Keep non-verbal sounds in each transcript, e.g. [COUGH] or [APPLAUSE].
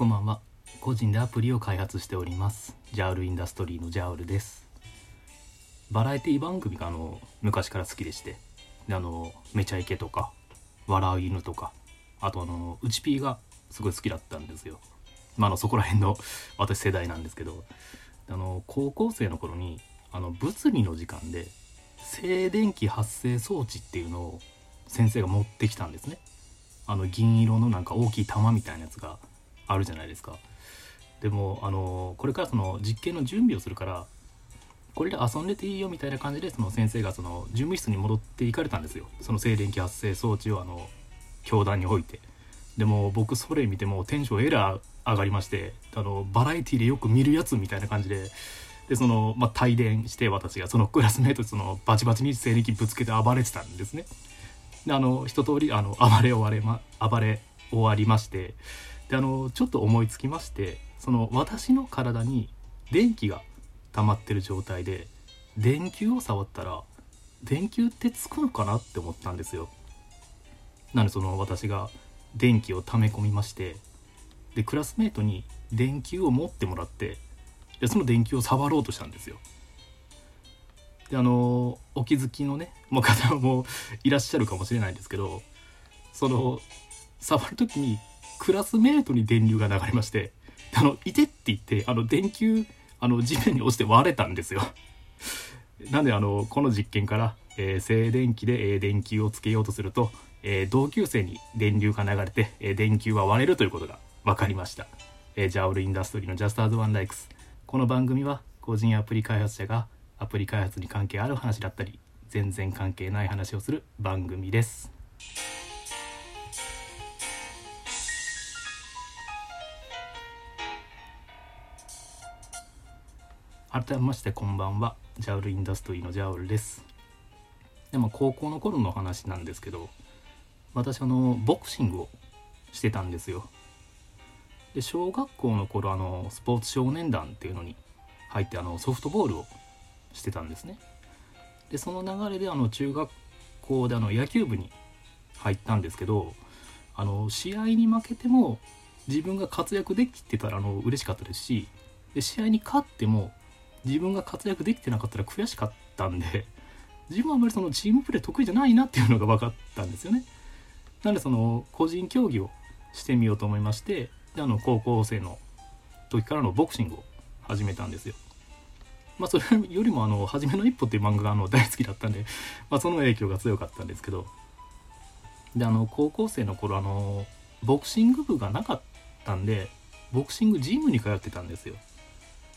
こんばんは。個人でアプリを開発しております。ジャウルインダストリーのジャウルです。バラエティ番組があの昔から好きでして。であのめちゃイケとか笑う犬とかあとあのうちピーがすごい好きだったんですよ。まああのそこら辺の私世代なんですけど。あの高校生の頃にあの物理の時間で静電気発生装置っていうのを先生が持ってきたんですね。あの銀色のなんか大きい玉みたいなやつがあるじゃないですか。でもあのこれからその実験の準備をするからこれで遊んでていいよみたいな感じでその先生がその準備室に戻っていかれたんですよ。その静電気発生装置をあの教壇に置いて。でも僕それ見てもテンションエラー上がりましてあのバラエティでよく見るやつみたいな感じで。でその、まあ、帯電して私がそのクラスメートそのバチバチに静電気ぶつけて暴れてたんですね。であの一通りあの暴れ終われ、ま、暴れ終わりましてであのちょっと思いつきましてその私の体に電気が溜まってる状態で電球を触ったら電球ってつくのかなって思ったんですよ。なのでその私が電気を溜め込みましてでクラスメートに電球を持ってもらってでその電球を触ろうとしたんですよ。であのお気づきのねもう方もいらっしゃるかもしれないんですけどその触る時にクラスメートに電流が流れましてあの「いて」って言ってあの電球あの地面に落ちて割れたんですよ。なんであのこの実験から、えー、静電気で、えー、電球をつけようとすると、えー、同級生に電流が流れて、え電球は割れるということが分かりました。えジャオルインダストリーのジャスターズワンライクスこの番組は個人アプリ開発者がアプリ開発に関係ある話だったり全然関係ない話をする番組です。改めましてこんばんは。ジャウルインダストリーのジャウルです。でも高校の頃の話なんですけど私あのボクシングをしてたんですよ。で小学校の頃あのスポーツ少年団っていうのに入ってあのソフトボールをしてたんですね。でその流れであの中学校であの野球部に入ったんですけどあの試合に負けても自分が活躍できてたらあの嬉しかったですしで試合に勝っても自分が活躍できてなかったら悔しかったんで自分はあまりそのチームプレー得意じゃないなっていうのが分かったんですよね。なんでその個人競技をしてみようと思いましてであの高校生の時からのボクシングを始めたんですよ。まあ、それよりもあの「初めの一歩」っていう漫画があの大好きだったんで、まあ、その影響が強かったんですけどであの高校生の頃あのボクシング部がなかったんでボクシングジムに通ってたんですよ。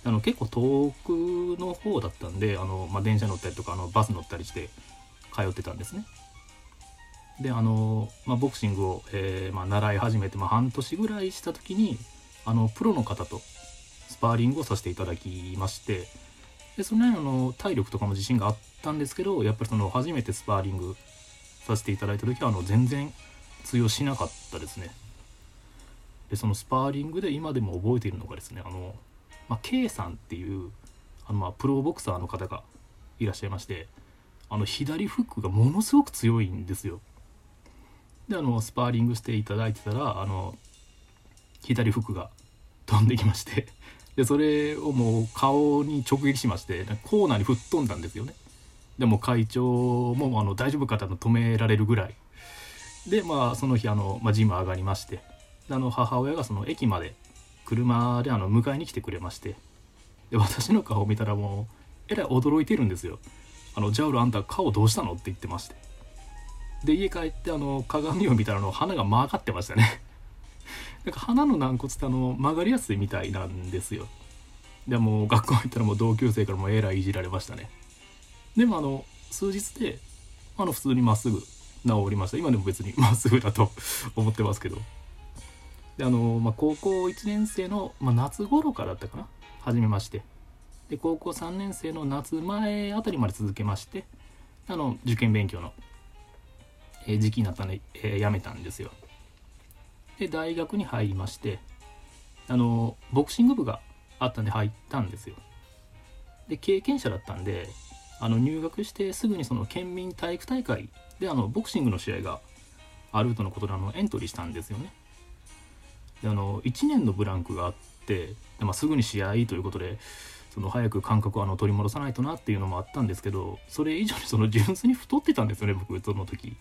あの結構遠くの方だったんであの、まあ、電車乗ったりとかあのバス乗ったりして通ってたんですね。であの、まあ、ボクシングを、えーまあ、習い始めて、まあ、半年ぐらいした時にあのプロの方とスパーリングをさせていただきましてでその辺あの体力とかも自信があったんですけどやっぱりその初めてスパーリングさせていただいた時はあの全然通用しなかったですね。でそのスパーリングで今でも覚えているのがですねあのまあ、K さんっていうあのまあプロボクサーの方がいらっしゃいましてあの左フックがものすごく強いんですよ。であのスパーリングしていただいてたらあの左フックが飛んできましてでそれをもう顔に直撃しましてコーナーに吹っ飛んだんですよね。でも会長もあの大丈夫かと止められるぐらいでまあその日あの、まあ、ジム上がりましてあの母親がその駅まで車であの迎えに来てくれまして。で私の顔を見たらもうえらい驚いてるんですよ「あのジャウルあんた顔どうしたの?」って言ってまして。で家帰ってあの鏡を見たらの鼻が曲がってましたね。[LAUGHS] なんか鼻の軟骨ってあの曲がりやすいみたいなんですよ。でも学校行ったらもう同級生からもえらいいじられましたね。でもあの数日であの普通にまっすぐ治りました。今でも別にまっすぐだと思ってますけど。であの、まあ、高校1年生の、まあ、夏頃からだったかな？始めまして。で高校3年生の夏前あたりまで続けましてあの受験勉強の、えー、時期になったんで、えー、辞めたんですよ。で大学に入りましてあのボクシング部があったんで入ったんですよ。で経験者だったんであの入学してすぐにその県民体育大会であのボクシングの試合があるとのことであのエントリーしたんですよね。あの1年のブランクがあってで、まあ、すぐに試合ということでその早く感覚をあの取り戻さないとなっていうのもあったんですけどそれ以上に [LAUGHS] その純粋に太ってたんですよね僕その時。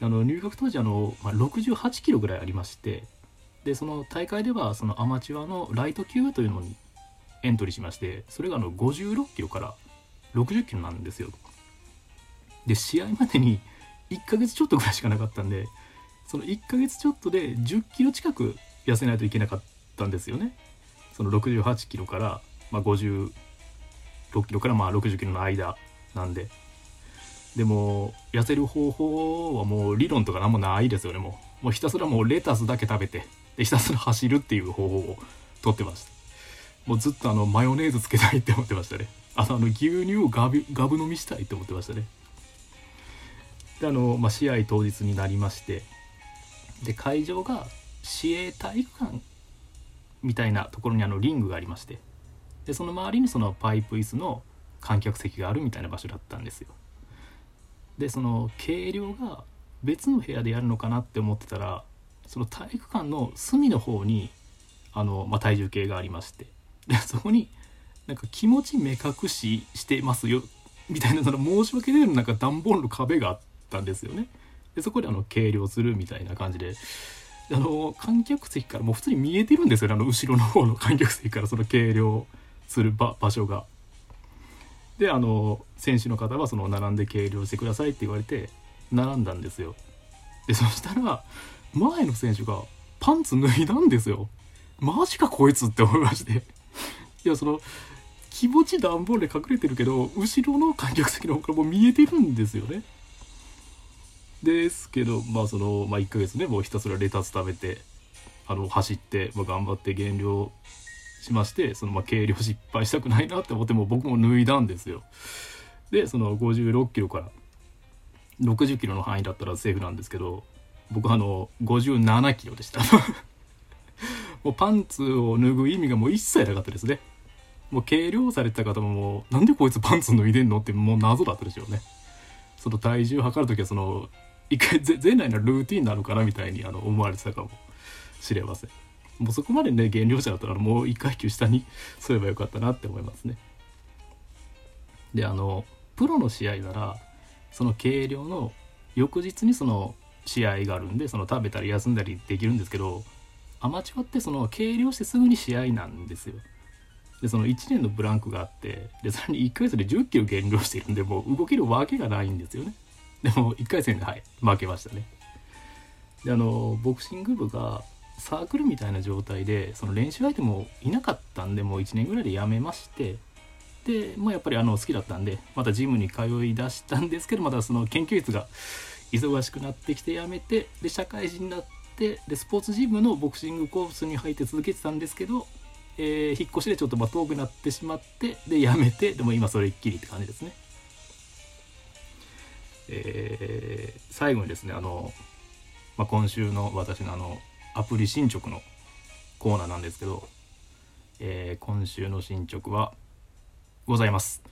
あの入学当時あの、まあ、68キロぐらいありましてでその大会ではそのアマチュアのライト級というのにエントリーしましてそれがあの56キロから60キロなんですよ。で試合までに1ヶ月ちょっとぐらいしかなかったんでその1ヶ月ちょっとで10キロ近く痩せないといけなかったんですよね。その68キロからまあ、56キロからまあ60キロの間なんで。でも痩せる方法はもう理論とか何もないですよねもう。もうひたすらもうレタスだけ食べてでひたすら走るっていう方法をとってました。もうずっとあのマヨネーズつけたいって思ってましたね。あの牛乳をガブガブ飲みしたいって思ってましたね。であの、まあ、試合当日になりましてで会場が市営体育館みたいなところにあのリングがありましてでその周りにそのパイプ椅子の観客席があるみたいな場所だったんですよ。でその計量が別の部屋でやるのかなって思ってたらその体育館の隅の方にあの、まあ、体重計がありましてでそこになんか気持ち目隠ししてますよみたいなその申し訳ないなんか段ボールの壁があったんですよね。でそこであの計量するみたいな感じであの観客席からもう普通に見えてるんですよねあの後ろの方の観客席からその計量する場所が。であの選手の方はその並んで計量してくださいって言われて並んだんですよ。でそしたら前の選手がパンツ脱いだんですよ。マジかこいつって思いまして。いやその気持ち段ボールで隠れてるけど後ろの観客席の方からもう見えてるんですよね。ですけどまあその、まあ、1ヶ月ねもうひたすらレタス食べてあの走って、まあ、頑張って減量しましてそのまあ計量失敗したくないなって思っても僕も脱いだんですよ。でその56キロから60キロの範囲だったらセーフなんですけど僕あの57キロでした。[LAUGHS] もうパンツを脱ぐ意味がもう一切なかったですね。もう計量されてた方ももうなんでこいつパンツ脱いでんのってもう謎だったでしょうね。その体重を測る時はその一回前内のルーティンなのかなみたいにあの思われてたかもしれません。もうそこまでね減量者だったらもう1階級下にすればよかったなって思いますね。であのプロの試合ならその計量の翌日にその試合があるんでその食べたり休んだりできるんですけどアマチュアってその計量してすぐに試合なんですよ。でその1年のブランクがあってでさらに1ヶ月で1 0キロ減量してるんでもう動けるわけがないんですよね。でも1回戦ではい負けましたね。であのボクシング部がサークルみたいな状態でその練習相手もいなかったんでもう1年ぐらいで辞めましてで、まあ、やっぱりあの好きだったんでまたジムに通い出したんですけどまたその研究室が忙しくなってきて辞めてで社会人になってでスポーツジムのボクシングコースに入って続けてたんですけど、えー、引っ越しでちょっとま遠くなってしまってで辞めてでも今それっきりって感じですね。えー、最後にですねあの、まあ、今週の私のあのアプリ進捗のコーナーなんですけど、えー、今週の進捗はございます。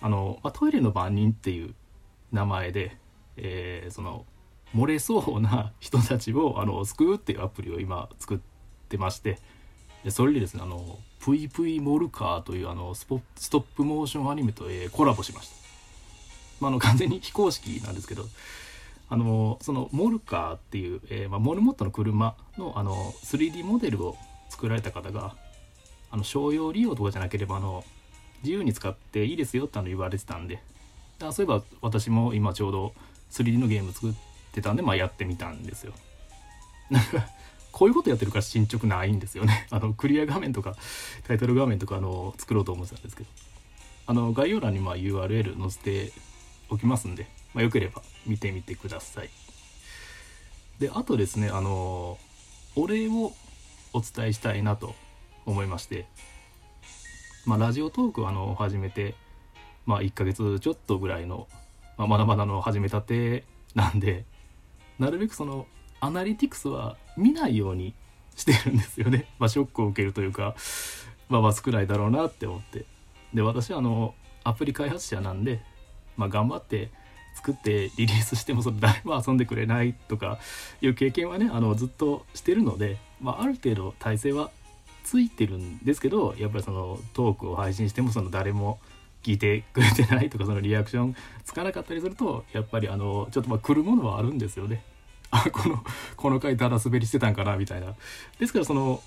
あの、まあ、トイレの番人っていう名前で、えー、その漏れそうな人たちをあの救うっていうアプリを今作ってましてでそれでですねあのぷいぷいモルカーというあのスポストップモーションアニメと、えー、コラボしました、まあ、あの [LAUGHS] 完全に非公式なんですけどあのそのモルカーっていう、えー、まあ、モルモットの車のあの 3D モデルを作られた方があの商用利用とかじゃなければあの自由に使っていいですよってあの言われてたんであそういえば私も今ちょうど 3D のゲーム作ってたんで、まあ、やってみたんですよ。なんかこういうことやってるから進捗ないんですよね。[LAUGHS] あのクリア画面とかタイトル画面とかあの作ろうと思ってたんですけどあの概要欄にまあ URL 載せておきますんでまあ、よければ見てみてください。であとですねあのお礼をお伝えしたいなと思いまして、まあ、ラジオトークをあの始めて、まあ、1ヶ月ちょっとぐらいの、まあ、まだまだの始めたてなんでなるべくそのアナリティクスは見ないようにしてるんですよね。[LAUGHS] まあ、ショックを受けるというか、まあ、まあ少ないだろうなって思って。で私はあのアプリ開発者なんで、まあ、頑張って作ってリリースしてもそれ誰も遊んでくれないとかいう経験はねあのずっとしてるのでまあ、ある程度体制はついてるんですけどやっぱりそのトークを配信してもその誰も聞いてくれてないとかそのリアクションつかなかったりするとやっぱりあのちょっとまあ来るものはあるんですよね。あこのこの回だら滑りしてたんかなみたいな。ですからその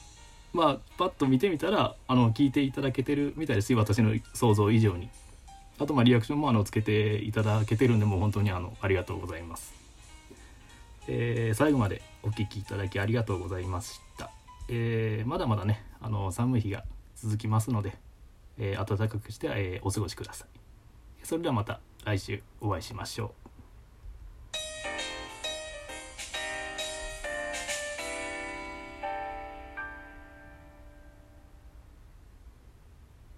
まあパッと見てみたらあの聞いていただけてるみたいですし私の想像以上に。あとまあリアクションもあのつけていただけてるんでもう本当にあのありがとうございます。えー、最後までお聴きいただきありがとうございました。えー、まだまだねあの寒い日が続きますので、えー、暖かくして、えお過ごしください。それではまた来週お会いしましょう。